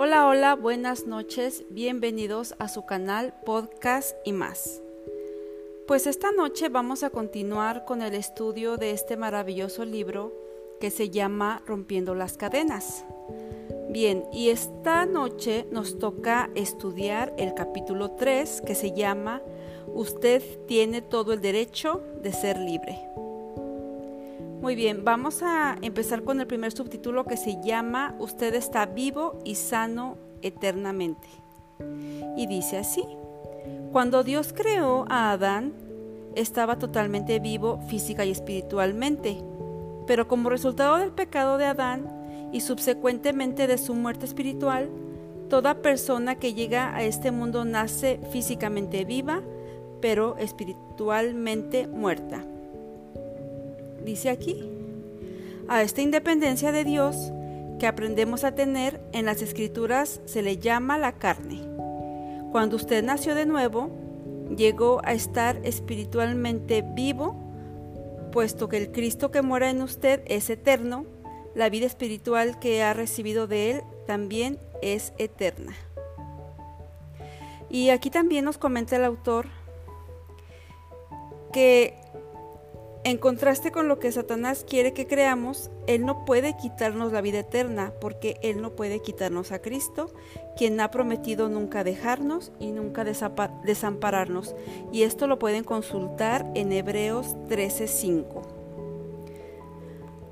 Hola, hola, buenas noches, bienvenidos a su canal Podcast y más. Pues esta noche vamos a continuar con el estudio de este maravilloso libro que se llama Rompiendo las Cadenas. Bien, y esta noche nos toca estudiar el capítulo 3 que se llama Usted tiene todo el derecho de ser libre. Muy bien, vamos a empezar con el primer subtítulo que se llama Usted está vivo y sano eternamente. Y dice así, cuando Dios creó a Adán, estaba totalmente vivo física y espiritualmente, pero como resultado del pecado de Adán, y subsecuentemente de su muerte espiritual, toda persona que llega a este mundo nace físicamente viva, pero espiritualmente muerta. Dice aquí, a esta independencia de Dios que aprendemos a tener en las escrituras se le llama la carne. Cuando usted nació de nuevo, llegó a estar espiritualmente vivo, puesto que el Cristo que mora en usted es eterno la vida espiritual que ha recibido de Él también es eterna. Y aquí también nos comenta el autor que en contraste con lo que Satanás quiere que creamos, Él no puede quitarnos la vida eterna, porque Él no puede quitarnos a Cristo, quien ha prometido nunca dejarnos y nunca desampararnos. Y esto lo pueden consultar en Hebreos 13:5.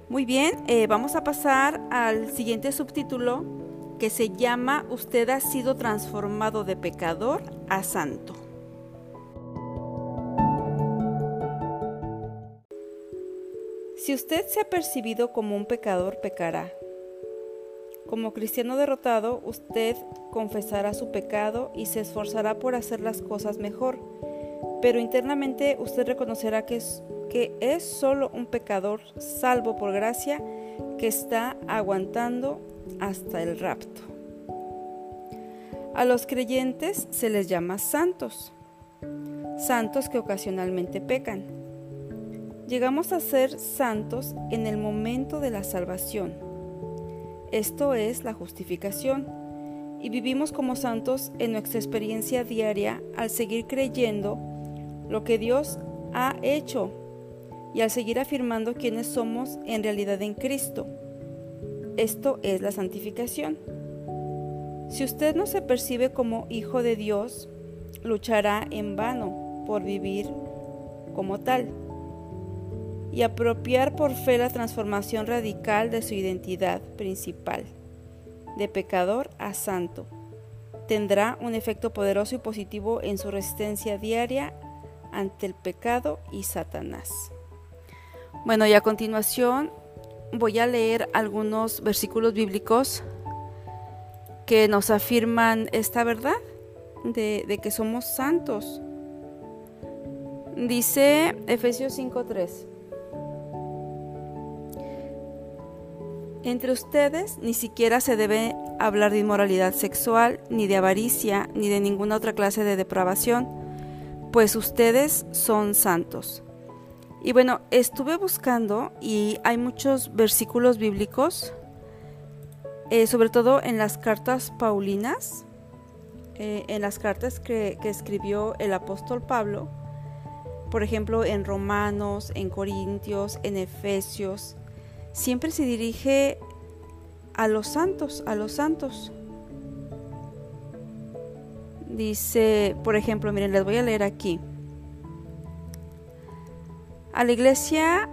Muy bien, eh, vamos a pasar al siguiente subtítulo que se llama Usted ha sido transformado de pecador a santo. Si usted se ha percibido como un pecador, pecará. Como cristiano derrotado, usted confesará su pecado y se esforzará por hacer las cosas mejor, pero internamente usted reconocerá que es solo un pecador salvo por gracia que está aguantando hasta el rapto. A los creyentes se les llama santos, santos que ocasionalmente pecan. Llegamos a ser santos en el momento de la salvación. Esto es la justificación. Y vivimos como santos en nuestra experiencia diaria al seguir creyendo lo que Dios ha hecho y al seguir afirmando quiénes somos en realidad en Cristo. Esto es la santificación. Si usted no se percibe como hijo de Dios, luchará en vano por vivir como tal y apropiar por fe la transformación radical de su identidad principal, de pecador a santo. Tendrá un efecto poderoso y positivo en su resistencia diaria ante el pecado y Satanás. Bueno, y a continuación voy a leer algunos versículos bíblicos que nos afirman esta verdad de, que somos santos. Dice Efesios 5:3. Entre ustedes ni siquiera se debe hablar de inmoralidad sexual, ni de avaricia, ni de ninguna otra clase de depravación, pues ustedes son santos. Y bueno, estuve buscando y hay muchos versículos bíblicos, eh, sobre todo en las cartas paulinas, eh, en las cartas que, que escribió el apóstol Pablo, por ejemplo en Romanos, en Corintios, en Efesios, siempre se dirige a los santos, a los santos. Dice, por ejemplo, miren, les voy a leer aquí a la iglesia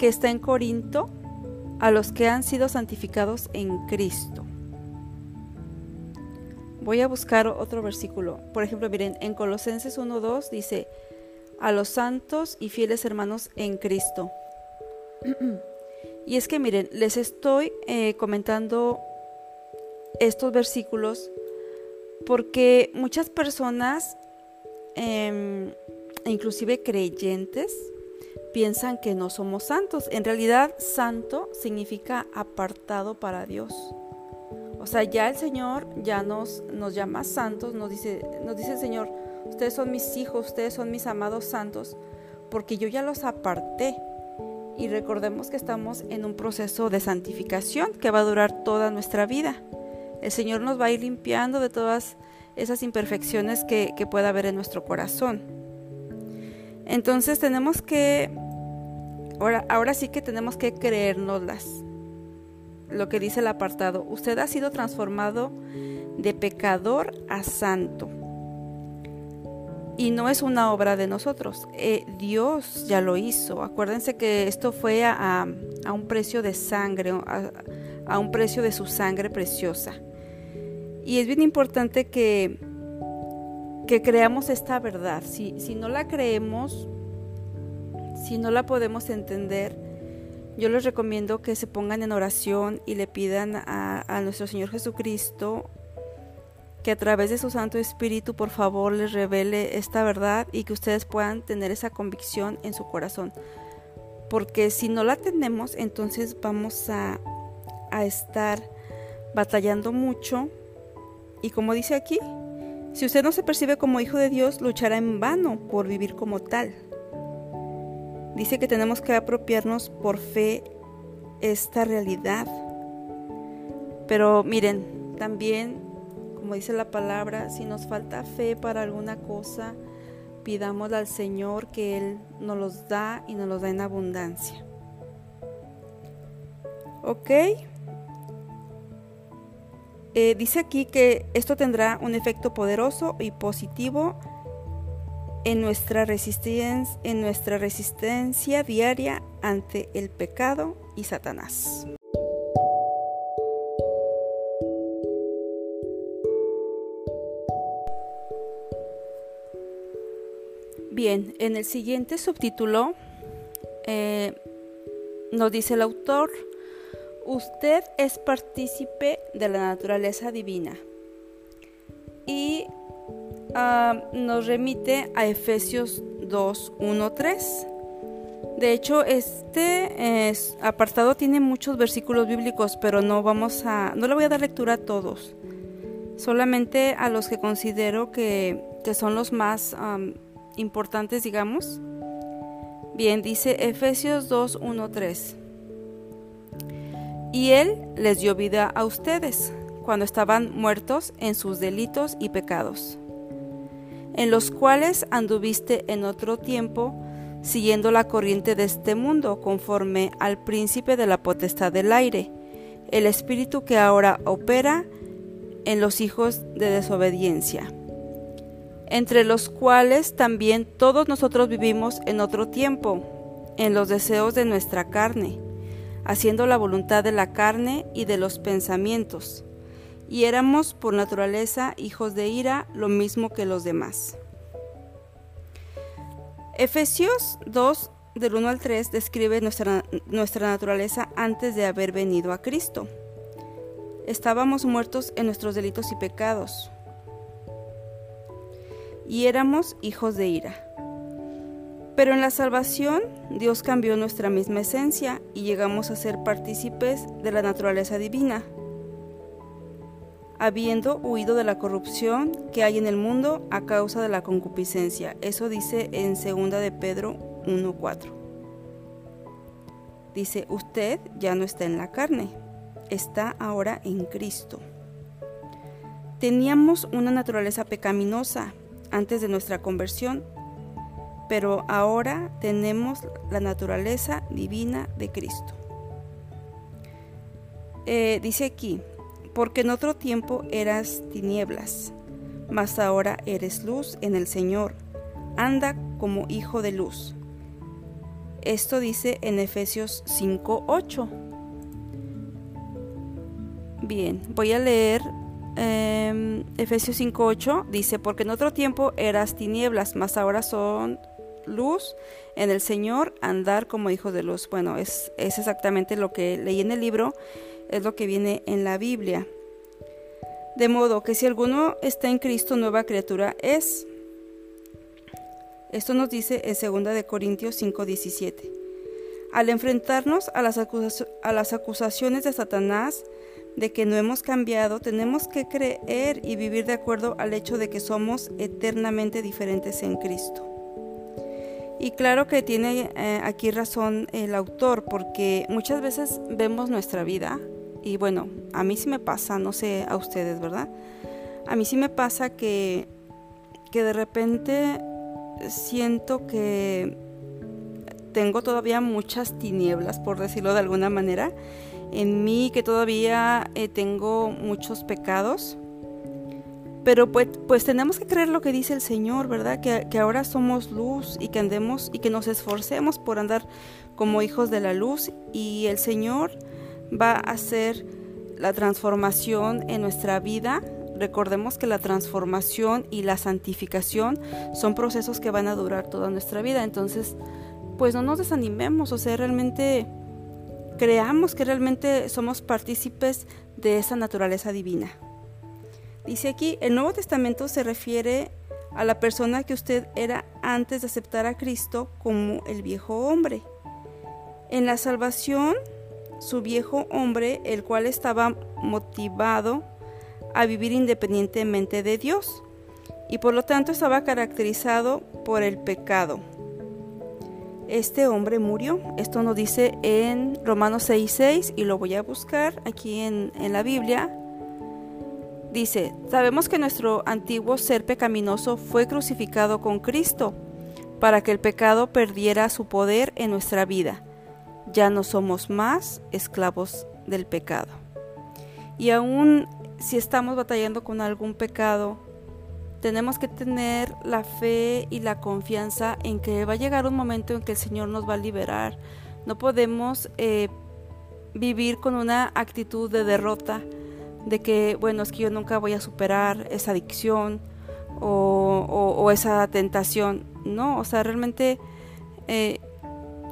que está en Corinto, a los que han sido santificados en Cristo. Voy a buscar otro versículo. Por ejemplo, miren, en Colosenses 1.2 dice, a los santos y fieles hermanos en Cristo. y es que miren, les estoy eh, comentando estos versículos porque muchas personas, eh, inclusive creyentes, piensan que no somos santos. En realidad, santo significa apartado para Dios. O sea, ya el Señor ya nos, nos llama santos, nos dice, nos dice el Señor, ustedes son mis hijos, ustedes son mis amados santos, porque yo ya los aparté. Y recordemos que estamos en un proceso de santificación que va a durar toda nuestra vida. El Señor nos va a ir limpiando de todas esas imperfecciones que, pueda haber en nuestro corazón. Entonces tenemos que, ahora, ahora sí que tenemos que creérnoslas. Lo que dice el apartado, usted ha sido transformado de pecador a santo. Y no es una obra de nosotros, eh, Dios ya lo hizo. Acuérdense que esto fue a, un precio de sangre, a, un precio de su sangre preciosa. Y es bien importante que, que creamos esta verdad. Si, si no la creemos, si no la podemos entender, yo les recomiendo que se pongan en oración y le pidan a, a, nuestro Señor Jesucristo que a través de su Santo Espíritu por favor les revele esta verdad y que ustedes puedan tener esa convicción en su corazón. Porque si no la tenemos, entonces vamos a, a estar batallando mucho y como dice aquí, si usted no se percibe como hijo de Dios, luchará en vano por vivir como tal. Dice que tenemos que apropiarnos por fe esta realidad. Pero miren, también, como dice la palabra, si nos falta fe para alguna cosa, pidamos al Señor que Él nos los da y nos los da en abundancia. ¿Ok? Eh, dice aquí que esto tendrá un efecto poderoso y positivo en nuestra, resistencia, en nuestra resistencia diaria ante el pecado y Satanás. Bien, en el siguiente subtítulo eh, nos dice el autor, Usted es partícipe de la naturaleza divina. Y ah, nos remite a Efesios 2, 1, 3. De hecho, este apartado tiene muchos versículos bíblicos, pero no vamos a, no le voy a dar lectura a todos, solamente a los que considero que, son los más importantes, digamos. Bien, dice Efesios 2, 1, 3 y Él les dio vida a ustedes cuando estaban muertos en sus delitos y pecados, en los cuales anduviste en otro tiempo siguiendo la corriente de este mundo conforme al príncipe de la potestad del aire, el espíritu que ahora opera en los hijos de desobediencia, entre los cuales también todos nosotros vivimos en otro tiempo, en los deseos de nuestra carne haciendo la voluntad de la carne y de los pensamientos, y éramos por naturaleza hijos de ira, lo mismo que los demás. Efesios 2, del 1 al 3, describe nuestra, nuestra naturaleza antes de haber venido a Cristo. Estábamos muertos en nuestros delitos y pecados, y éramos hijos de ira. Pero en la salvación Dios cambió nuestra misma esencia y llegamos a ser partícipes de la naturaleza divina, habiendo huido de la corrupción que hay en el mundo a causa de la concupiscencia. Eso dice en 2 de Pedro 1.4. Dice, usted ya no está en la carne, está ahora en Cristo. Teníamos una naturaleza pecaminosa antes de nuestra conversión pero ahora tenemos la naturaleza divina de Cristo. Eh, dice aquí, porque en otro tiempo eras tinieblas, mas ahora eres luz en el Señor. Anda como hijo de luz. Esto dice en Efesios 5:8. Bien, voy a leer eh, Efesios 5:8. Dice, porque en otro tiempo eras tinieblas, mas ahora son luz, en el Señor andar como hijos de luz. Bueno, es, es exactamente lo que leí en el libro, es lo que viene en la Biblia. De modo que si alguno está en Cristo, nueva criatura es. Esto nos dice en 2 de Corintios 5:17. Al enfrentarnos a las, a las acusaciones de Satanás de que no hemos cambiado, tenemos que creer y vivir de acuerdo al hecho de que somos eternamente diferentes en Cristo. Y claro que tiene eh, aquí razón el autor, porque muchas veces vemos nuestra vida y bueno, a mí sí me pasa, no sé a ustedes, ¿verdad? A mí sí me pasa que, que de repente siento que tengo todavía muchas tinieblas, por decirlo de alguna manera, en mí, que todavía eh, tengo muchos pecados. Pero pues, pues, tenemos que creer lo que dice el Señor, ¿verdad? Que, que, ahora somos luz y que andemos y que nos esforcemos por andar como hijos de la luz y el Señor va a hacer la transformación en nuestra vida. Recordemos que la transformación y la santificación son procesos que van a durar toda nuestra vida. Entonces, pues no nos desanimemos, o sea, realmente creamos que realmente somos partícipes de esa naturaleza divina. Dice aquí, el Nuevo Testamento se refiere a la persona que usted era antes de aceptar a Cristo como el viejo hombre. En la salvación, su viejo hombre, el cual estaba motivado a vivir independientemente de Dios y por lo tanto estaba caracterizado por el pecado este hombre murió. Esto nos dice en Romanos 6:6 y lo voy a buscar aquí en, en la Biblia. Dice, sabemos que nuestro antiguo ser pecaminoso fue crucificado con Cristo para que el pecado perdiera su poder en nuestra vida. Ya no somos más esclavos del pecado. Y aún si estamos batallando con algún pecado, tenemos que tener la fe y la confianza en que va a llegar un momento en que el Señor nos va a liberar. No podemos eh, vivir con una actitud de derrota, de que, bueno, es que yo nunca voy a superar esa adicción o, esa tentación. No, o sea, realmente, eh,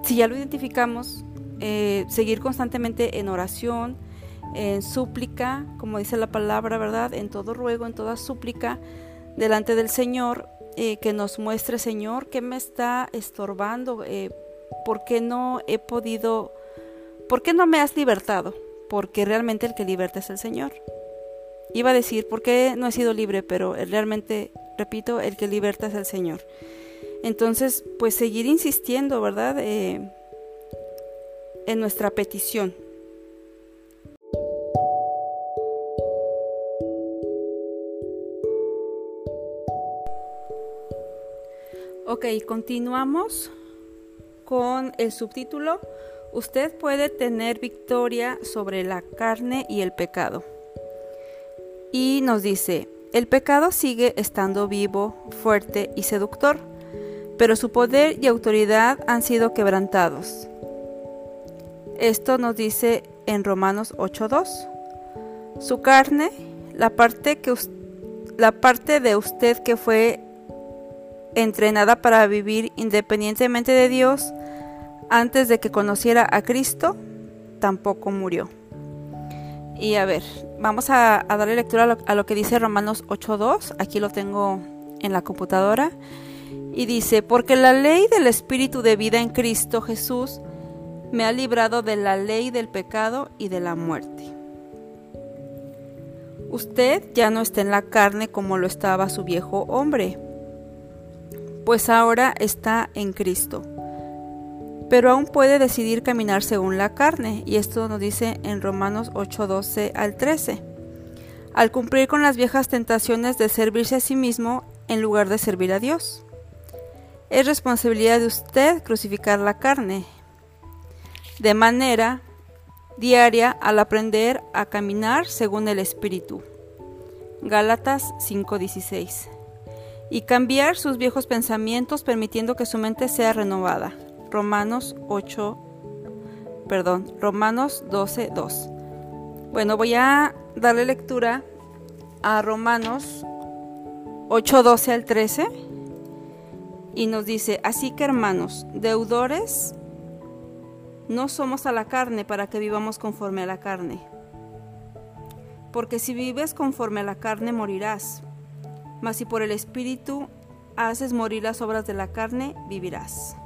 si ya lo identificamos, eh, seguir constantemente en oración, en súplica, como dice la palabra, ¿verdad? En todo ruego, en toda súplica, delante del Señor, eh, que nos muestre, Señor, qué me está estorbando, eh, por qué no he podido, por qué no me has libertado, porque realmente el que liberta es el Señor. Iba a decir, ¿por qué no he sido libre? Pero realmente, repito, el que liberta es el Señor. Entonces, pues seguir insistiendo, ¿verdad? Eh, en nuestra petición, Ok, continuamos con el subtítulo. Usted puede tener victoria sobre la carne y el pecado. Y nos dice, el pecado sigue estando vivo, fuerte y seductor, pero su poder y autoridad han sido quebrantados. Esto nos dice en Romanos 8.2. Su carne, la parte, que, la parte de usted que fue entrenada para vivir independientemente de Dios antes de que conociera a Cristo, tampoco murió. Y a ver, vamos a, darle lectura a lo, que dice Romanos 8.2, aquí lo tengo en la computadora, y dice, porque la ley del Espíritu de vida en Cristo Jesús me ha librado de la ley del pecado y de la muerte. Usted ya no está en la carne como lo estaba su viejo hombre pues ahora está en Cristo. Pero aún puede decidir caminar según la carne, y esto nos dice en Romanos 8:12 al 13, al cumplir con las viejas tentaciones de servirse a sí mismo en lugar de servir a Dios. Es responsabilidad de usted crucificar la carne, de manera diaria al aprender a caminar según el Espíritu. Gálatas 5:16 y cambiar sus viejos pensamientos permitiendo que su mente sea renovada. Romanos 8, perdón, Romanos 12, 2. Bueno, voy a darle lectura a Romanos 8, 12 al 13 y nos dice, así que hermanos, deudores, no somos a la carne para que vivamos conforme a la carne. Porque si vives conforme a la carne morirás mas si por el Espíritu haces morir las obras de la carne, vivirás.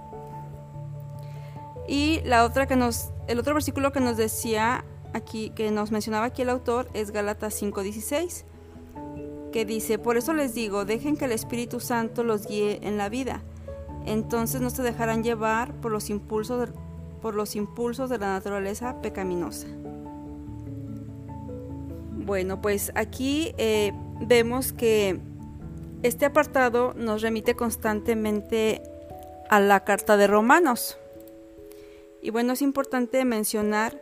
Y la otra que nos, el otro versículo que nos decía aquí, que nos mencionaba aquí el autor, es Gálatas 5:16, que dice, por eso les digo, dejen que el Espíritu Santo los guíe en la vida, entonces no se dejarán llevar por los impulsos por los impulsos de la naturaleza pecaminosa. Bueno, pues aquí eh, vemos que este apartado nos remite constantemente a la carta de Romanos. Y bueno, es importante mencionar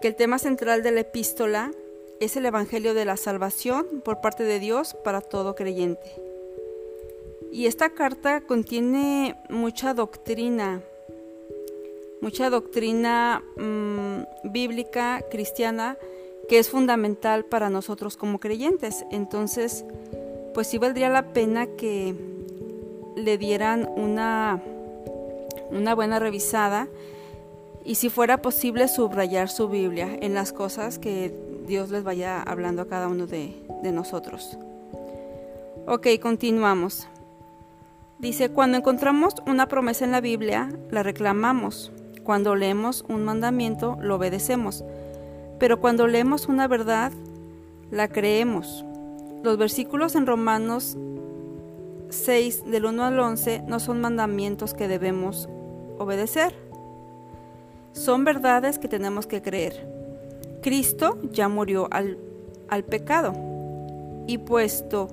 que el tema central de la epístola es el Evangelio de la Salvación por parte de Dios para todo creyente. Y esta carta contiene mucha doctrina, mucha doctrina mm, bíblica, cristiana, que es fundamental para nosotros como creyentes. Entonces, pues sí valdría la pena que le dieran una, una buena revisada y si fuera posible subrayar su Biblia en las cosas que Dios les vaya hablando a cada uno de, de nosotros. Ok, continuamos. Dice, cuando encontramos una promesa en la Biblia, la reclamamos. Cuando leemos un mandamiento, lo obedecemos. Pero cuando leemos una verdad, la creemos. Los versículos en Romanos 6 del 1 al 11 no son mandamientos que debemos obedecer. Son verdades que tenemos que creer. Cristo ya murió al, al pecado. Y puesto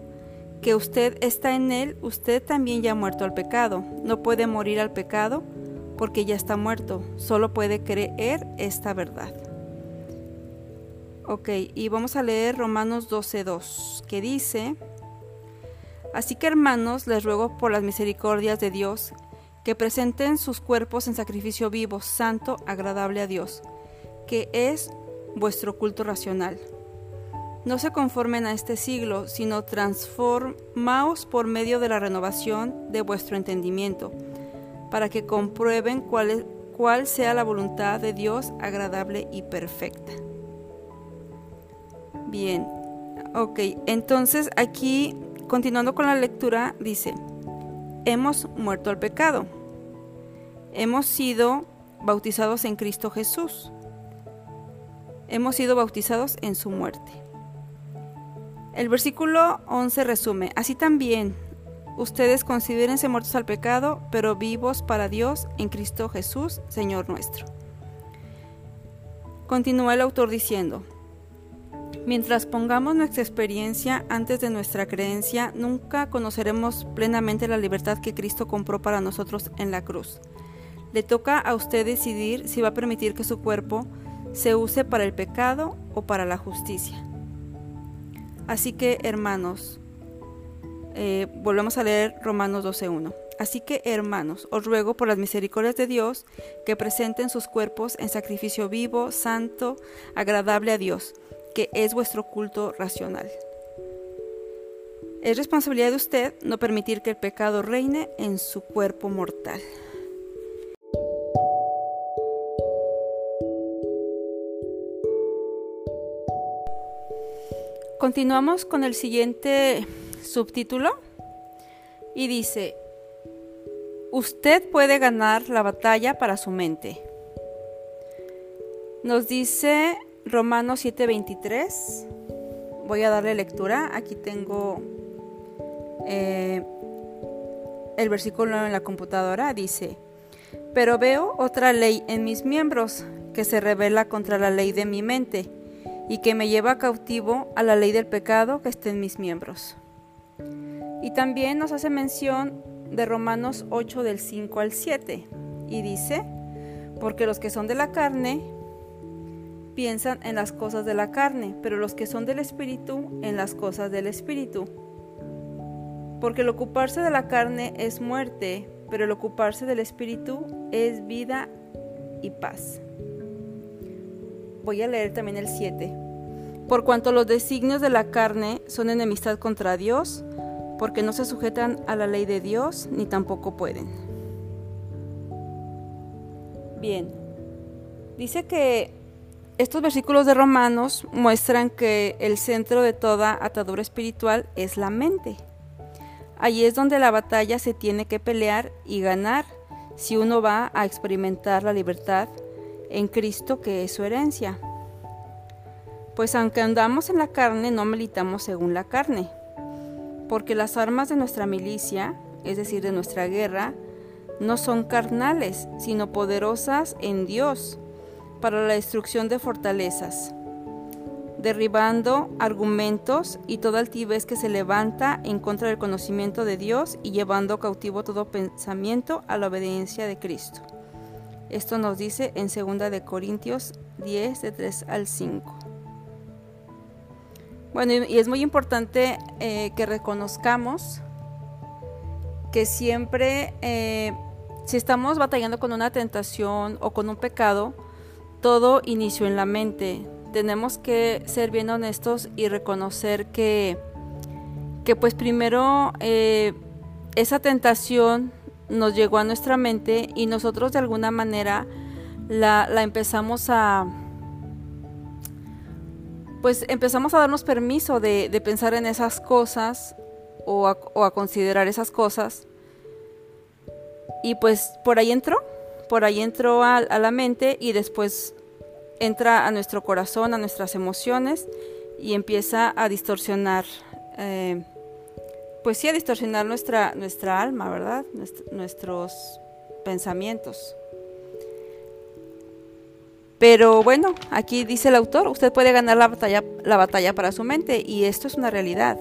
que usted está en él, usted también ya ha muerto al pecado. No puede morir al pecado porque ya está muerto. Solo puede creer esta verdad. Ok, y vamos a leer Romanos 12.2, que dice, Así que hermanos, les ruego por las misericordias de Dios, que presenten sus cuerpos en sacrificio vivo, santo, agradable a Dios, que es vuestro culto racional. No se conformen a este siglo, sino transformaos por medio de la renovación de vuestro entendimiento, para que comprueben cuál, cuál sea la voluntad de Dios agradable y perfecta. Bien, ok, entonces aquí, continuando con la lectura, dice, hemos muerto al pecado, hemos sido bautizados en Cristo Jesús, hemos sido bautizados en su muerte. El versículo 11 resume, así también ustedes considérense muertos al pecado, pero vivos para Dios en Cristo Jesús, Señor nuestro. Continúa el autor diciendo, Mientras pongamos nuestra experiencia antes de nuestra creencia, nunca conoceremos plenamente la libertad que Cristo compró para nosotros en la cruz. Le toca a usted decidir si va a permitir que su cuerpo se use para el pecado o para la justicia. Así que, hermanos, eh, volvemos a leer Romanos 12.1. Así que, hermanos, os ruego por las misericordias de Dios que presenten sus cuerpos en sacrificio vivo, santo, agradable a Dios que es vuestro culto racional. Es responsabilidad de usted no permitir que el pecado reine en su cuerpo mortal. Continuamos con el siguiente subtítulo y dice, usted puede ganar la batalla para su mente. Nos dice Romanos 7:23. Voy a darle lectura. Aquí tengo eh, el versículo en la computadora. Dice, pero veo otra ley en mis miembros que se revela contra la ley de mi mente y que me lleva cautivo a la ley del pecado que está en mis miembros. Y también nos hace mención de Romanos 8 del 5 al 7 y dice, porque los que son de la carne piensan en las cosas de la carne, pero los que son del Espíritu en las cosas del Espíritu. Porque el ocuparse de la carne es muerte, pero el ocuparse del Espíritu es vida y paz. Voy a leer también el 7. Por cuanto los designios de la carne son enemistad contra Dios, porque no se sujetan a la ley de Dios, ni tampoco pueden. Bien, dice que estos versículos de Romanos muestran que el centro de toda atadura espiritual es la mente. Allí es donde la batalla se tiene que pelear y ganar si uno va a experimentar la libertad en Cristo que es su herencia. Pues aunque andamos en la carne, no militamos según la carne, porque las armas de nuestra milicia, es decir, de nuestra guerra, no son carnales, sino poderosas en Dios para la destrucción de fortalezas, derribando argumentos y toda altivez que se levanta en contra del conocimiento de Dios y llevando cautivo todo pensamiento a la obediencia de Cristo. Esto nos dice en 2 de Corintios 10 de 3 al 5. Bueno, y es muy importante eh, que reconozcamos que siempre, eh, si estamos batallando con una tentación o con un pecado, todo inició en la mente. Tenemos que ser bien honestos y reconocer que, que pues primero eh, esa tentación nos llegó a nuestra mente y nosotros de alguna manera la, la empezamos a pues empezamos a darnos permiso de, pensar en esas cosas o a, considerar esas cosas. Y pues por ahí entró, por ahí entró a, la mente y después entra a nuestro corazón, a nuestras emociones y empieza a distorsionar, eh, pues sí, a distorsionar nuestra, nuestra alma, ¿verdad? nuestros pensamientos. Pero bueno, aquí dice el autor, usted puede ganar la batalla, la batalla para su mente y esto es una realidad.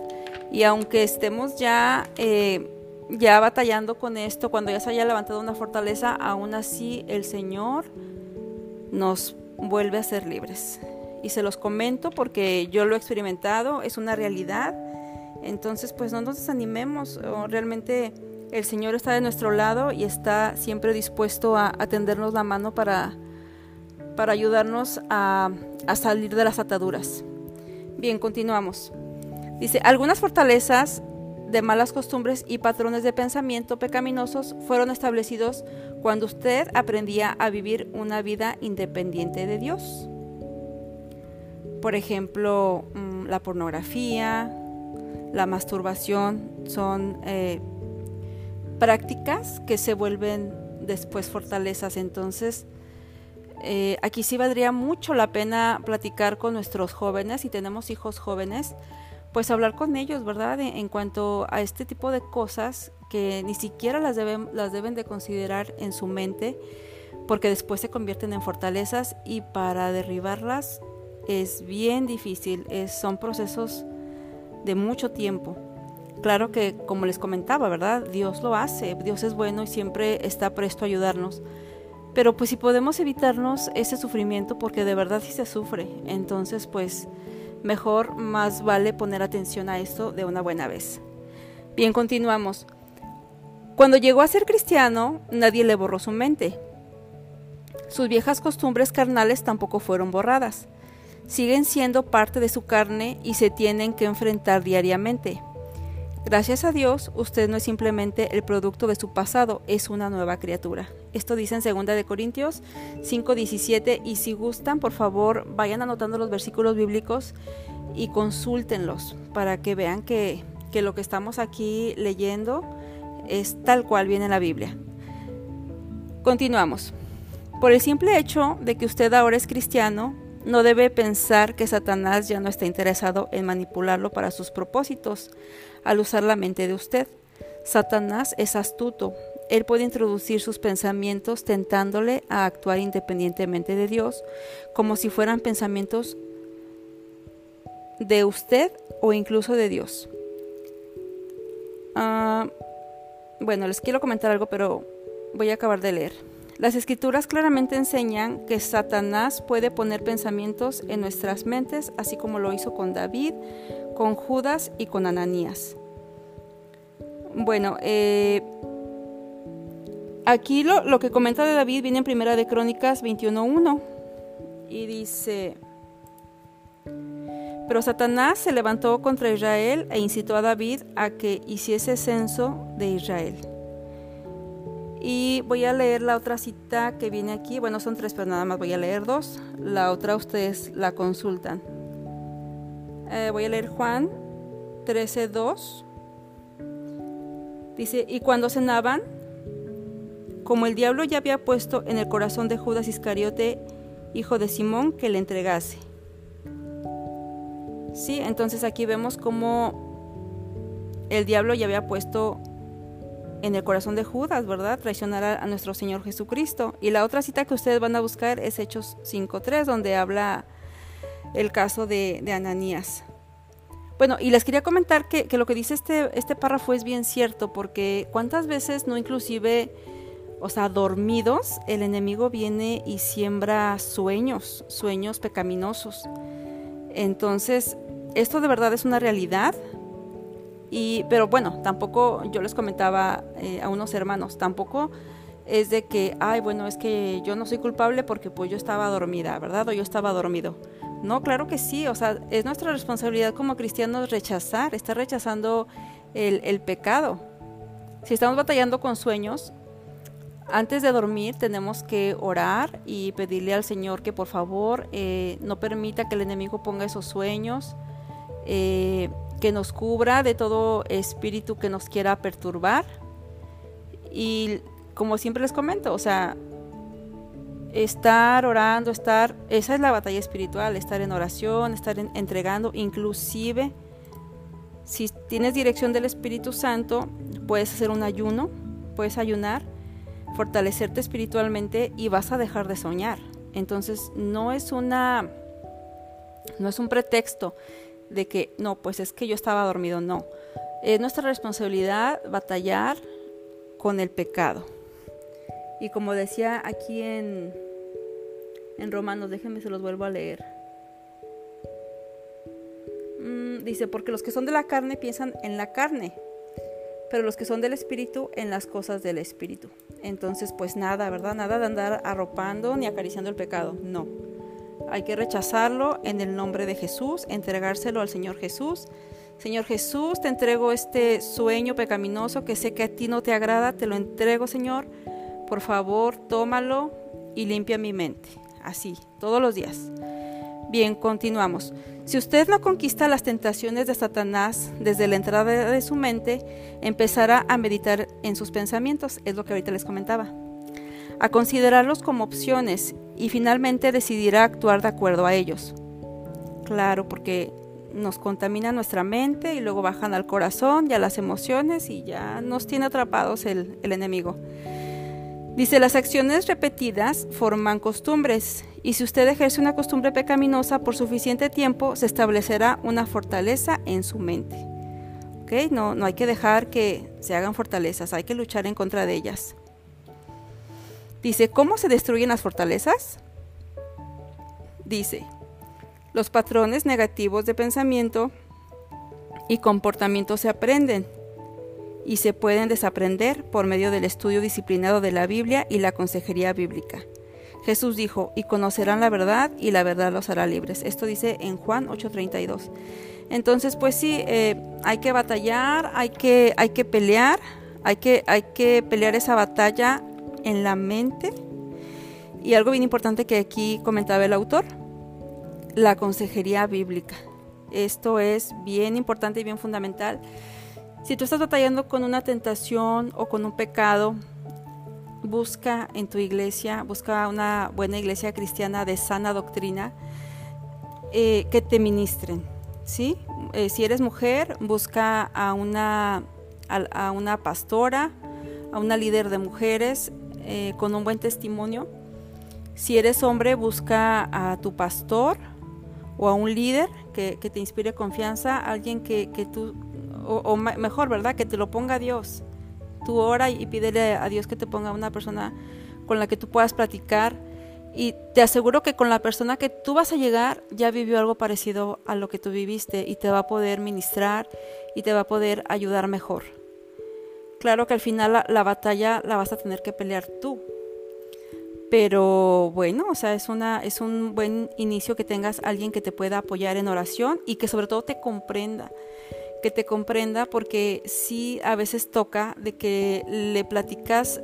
Y aunque estemos ya, eh, ya batallando con esto, cuando ya se haya levantado una fortaleza, aún así el Señor nos vuelve a ser libres. Y se los comento porque yo lo he experimentado, es una realidad. Entonces, pues no nos desanimemos, realmente el Señor está de nuestro lado y está siempre dispuesto a, a tendernos la mano para para ayudarnos a, salir de las ataduras. Bien, continuamos. Dice, algunas fortalezas de malas costumbres y patrones de pensamiento pecaminosos fueron establecidos cuando usted aprendía a vivir una vida independiente de Dios. Por ejemplo, mm, la pornografía, la masturbación son eh, prácticas que se vuelven después fortalezas. Entonces, eh, aquí sí valdría mucho la pena platicar con nuestros jóvenes, si tenemos hijos jóvenes, pues hablar con ellos, ¿verdad? En, cuanto a este tipo de cosas que ni siquiera las deben, las deben de considerar en su mente, porque después se convierten en fortalezas y para derribarlas es bien difícil, son procesos de mucho tiempo. Claro que, como les comentaba, ¿verdad? Dios lo hace, Dios es bueno y siempre está presto a ayudarnos pero pues si podemos evitarnos ese sufrimiento, porque de verdad sí se sufre, entonces pues mejor más vale poner atención a esto de una buena vez. Bien, continuamos. Cuando llegó a ser cristiano, nadie le borró su mente. Sus viejas costumbres carnales tampoco fueron borradas. Siguen siendo parte de su carne y se tienen que enfrentar diariamente. Gracias a Dios, usted no es simplemente el producto de su pasado, es una nueva criatura. Esto dice en 2 de Corintios 5:17 y si gustan, por favor, vayan anotando los versículos bíblicos y consúltenlos para que vean que, que lo que estamos aquí leyendo es tal cual viene en la Biblia. Continuamos. Por el simple hecho de que usted ahora es cristiano, no debe pensar que Satanás ya no está interesado en manipularlo para sus propósitos al usar la mente de usted. Satanás es astuto. Él puede introducir sus pensamientos tentándole a actuar independientemente de Dios, como si fueran pensamientos de usted o incluso de Dios. Ah, bueno, les quiero comentar algo, pero voy a acabar de leer. Las escrituras claramente enseñan que Satanás puede poner pensamientos en nuestras mentes, así como lo hizo con David, con Judas y con Ananías. Bueno, eh, aquí lo, que comenta de David viene en Primera de Crónicas 21.1 y dice, pero Satanás se levantó contra Israel e incitó a David a que hiciese censo de Israel. Y voy a leer la otra cita que viene aquí. Bueno, son tres, pero nada más voy a leer dos. La otra ustedes la consultan. Eh, voy a leer Juan 13.2. Dice, y cuando cenaban, como el diablo ya había puesto en el corazón de Judas Iscariote, hijo de Simón, que le entregase. Sí, entonces aquí vemos como el diablo ya había puesto en el corazón de Judas, ¿verdad? Traicionar a, nuestro Señor Jesucristo. Y la otra cita que ustedes van a buscar es Hechos 5.3, donde habla el caso de, Ananías. Bueno, y les quería comentar que, lo que dice este, este párrafo es bien cierto, porque cuántas veces no inclusive, o sea, dormidos, el enemigo viene y siembra sueños, sueños pecaminosos. Entonces, esto de verdad es una realidad. Y, pero bueno, tampoco, yo les comentaba eh, a unos hermanos, tampoco es de que, ay, bueno, es que yo no soy culpable porque pues yo estaba dormida, ¿verdad? O yo estaba dormido. No, claro que sí, o sea, es nuestra responsabilidad como cristianos rechazar, estar rechazando el, pecado. Si estamos batallando con sueños, antes de dormir tenemos que orar y pedirle al Señor que por favor eh, no permita que el enemigo ponga esos sueños, eh, que nos cubra de todo espíritu que nos quiera perturbar. Y como siempre les comento, o sea, estar orando, estar, esa es la batalla espiritual, estar en oración, estar entregando, inclusive si tienes dirección del Espíritu Santo, puedes hacer un ayuno, puedes ayunar, fortalecerte espiritualmente y vas a dejar de soñar. Entonces, no es una no es un pretexto de que no, pues es que yo estaba dormido, no. Es nuestra responsabilidad batallar con el pecado. Y como decía aquí en en Romanos, déjenme se los vuelvo a leer. Mm, dice, porque los que son de la carne piensan en la carne, pero los que son del espíritu en las cosas del espíritu. Entonces, pues nada, ¿verdad? Nada de andar arropando ni acariciando el pecado, no. Hay que rechazarlo en el nombre de Jesús, entregárselo al Señor Jesús. Señor Jesús, te entrego este sueño pecaminoso que sé que a ti no te agrada, te lo entrego, Señor. Por favor, tómalo y limpia mi mente así, todos los días. Bien, continuamos. Si usted no conquista las tentaciones de Satanás desde la entrada de su mente, empezará a meditar en sus pensamientos, es lo que ahorita les comentaba, a considerarlos como opciones y finalmente decidirá actuar de acuerdo a ellos. Claro, porque nos contamina nuestra mente y luego bajan al corazón y a las emociones y ya nos tiene atrapados el, el enemigo. Dice, las acciones repetidas forman costumbres y si usted ejerce una costumbre pecaminosa por suficiente tiempo, se establecerá una fortaleza en su mente. ¿Okay? No, no hay que dejar que se hagan fortalezas, hay que luchar en contra de ellas. Dice, ¿cómo se destruyen las fortalezas? Dice, los patrones negativos de pensamiento y comportamiento se aprenden y se pueden desaprender por medio del estudio disciplinado de la Biblia y la consejería bíblica. Jesús dijo, y conocerán la verdad y la verdad los hará libres. Esto dice en Juan 8:32. Entonces, pues sí, eh, hay que batallar, hay que, hay que pelear, hay que, hay que pelear esa batalla en la mente. Y algo bien importante que aquí comentaba el autor, la consejería bíblica. Esto es bien importante y bien fundamental si tú estás batallando con una tentación o con un pecado, busca en tu iglesia, busca una buena iglesia cristiana de sana doctrina eh, que te ministren. ¿sí? Eh, si eres mujer, busca a una, a, una pastora, a una líder de mujeres eh, con un buen testimonio. Si eres hombre, busca a tu pastor o a un líder que, te inspire confianza, alguien que, que tú o, mejor, ¿verdad? Que te lo ponga Dios. Tú ora y pídele a Dios que te ponga una persona con la que tú puedas platicar. Y te aseguro que con la persona que tú vas a llegar ya vivió algo parecido a lo que tú viviste y te va a poder ministrar y te va a poder ayudar mejor. Claro que al final la, la batalla la vas a tener que pelear tú, pero bueno, o sea, es, una, es un buen inicio que tengas alguien que te pueda apoyar en oración y que sobre todo te comprenda que te comprenda porque sí a veces toca de que le platicas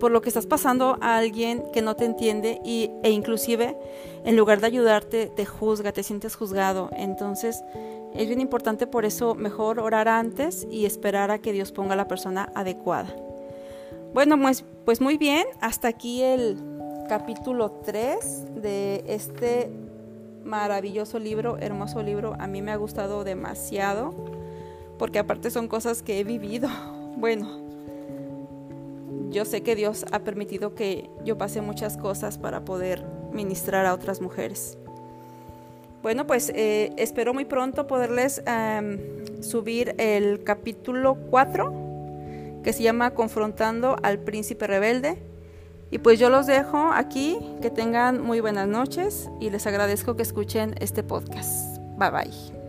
por lo que estás pasando a alguien que no te entiende y, e inclusive en lugar de ayudarte te juzga, te sientes juzgado. Entonces es bien importante por eso mejor orar antes y esperar a que Dios ponga a la persona adecuada. Bueno, pues, pues muy bien, hasta aquí el capítulo 3 de este maravilloso libro, hermoso libro. A mí me ha gustado demasiado porque aparte son cosas que he vivido. Bueno, yo sé que Dios ha permitido que yo pase muchas cosas para poder ministrar a otras mujeres. Bueno, pues eh, espero muy pronto poderles subir el capítulo 4 que se llama Confrontando al Príncipe Rebelde. Y pues yo los dejo aquí, que tengan muy buenas noches y les agradezco que escuchen este podcast. Bye bye.